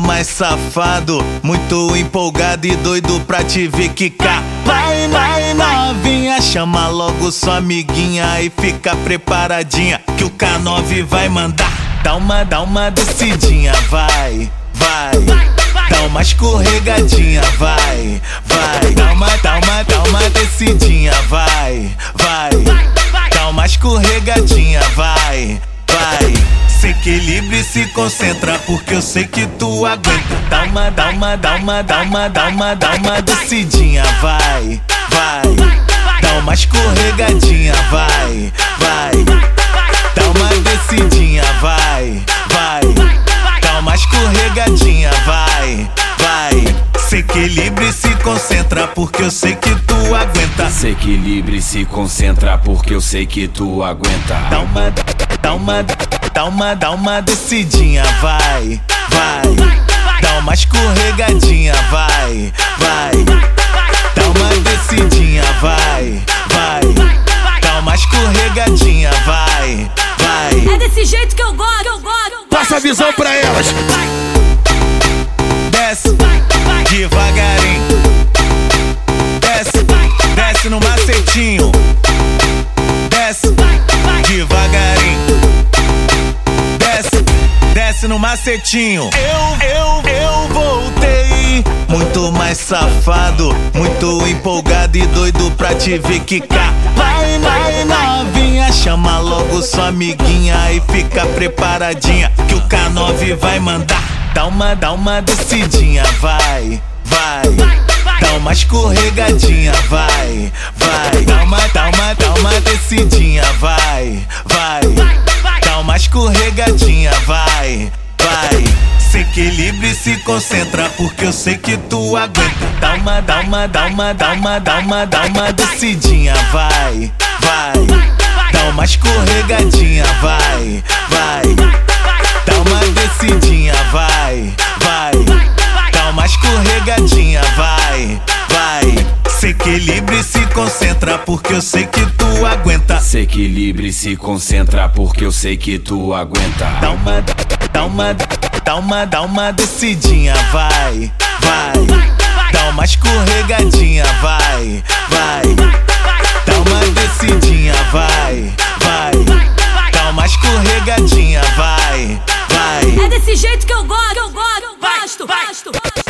mais safado, muito empolgado e doido pra te ver quicar. Vai, vai, novinha, chama logo sua amiguinha e fica preparadinha que o K9 vai mandar. Dá uma, dá uma descidinha, vai, vai. Dá uma escorregadinha, vai, vai. Dá uma, dá uma, dá uma descidinha, vai, vai. Dá uma escorregadinha, vai, vai. Se equilibre e se concentra, porque eu sei que tu aguenta. Dá uma, dá uma, dá uma, dá uma, dá uma, dá uma descidinha, vai, vai. Dá uma escorregadinha, vai, vai. Dá uma descidinha, vai, vai. Dá uma escorregadinha, vai, vai. Se equilibre e se concentra, porque eu sei que tu aguenta. Se equilibre e se concentra, porque eu sei que tu aguenta. Dá uma, dá uma, dá uma, dá uma descidinha, vai, vai. Dá uma escorregadinha, vai, vai. Dá uma descidinha, vai, vai. Dá uma escorregadinha, vai, vai. É desse jeito que eu gosto, que eu gosto. Passa a visão pra elas. Desce devagarinho. Desce, desce no macetinho. No macetinho. Eu, eu, eu voltei. Muito mais safado, muito empolgado e doido pra te ver quicar. Vai, vai, novinha, chama logo sua amiguinha e fica preparadinha que o K9 vai mandar. Dá uma, dá uma descidinha, vai, vai. Dá uma escorregadinha, vai, vai. Dá uma, dá uma, dá uma descidinha, vai, vai. Escorregadinha, vai, vai. Se equilibre e se concentra, porque eu sei que tu aguenta. Dá uma, dá uma, dá uma, dá uma, dá uma, dá uma descidinha, vai, vai. Dá uma escorregadinha, vai, vai. Dá uma descidinha, vai, vai. Dá uma escorregadinha, vai, vai. Se equilibre e se concentra, porque eu sei que tu. Se equilibre e se concentra, porque eu sei que tu aguenta. Dá uma, dá uma, dá uma, dá uma decidinha, vai, vai. Dá uma escorregadinha, vai, vai. Dá uma decidinha, vai, vai. Dá uma escorregadinha, vai, vai. É desse jeito que eu gosto, que eu gosto, gosto, gosto.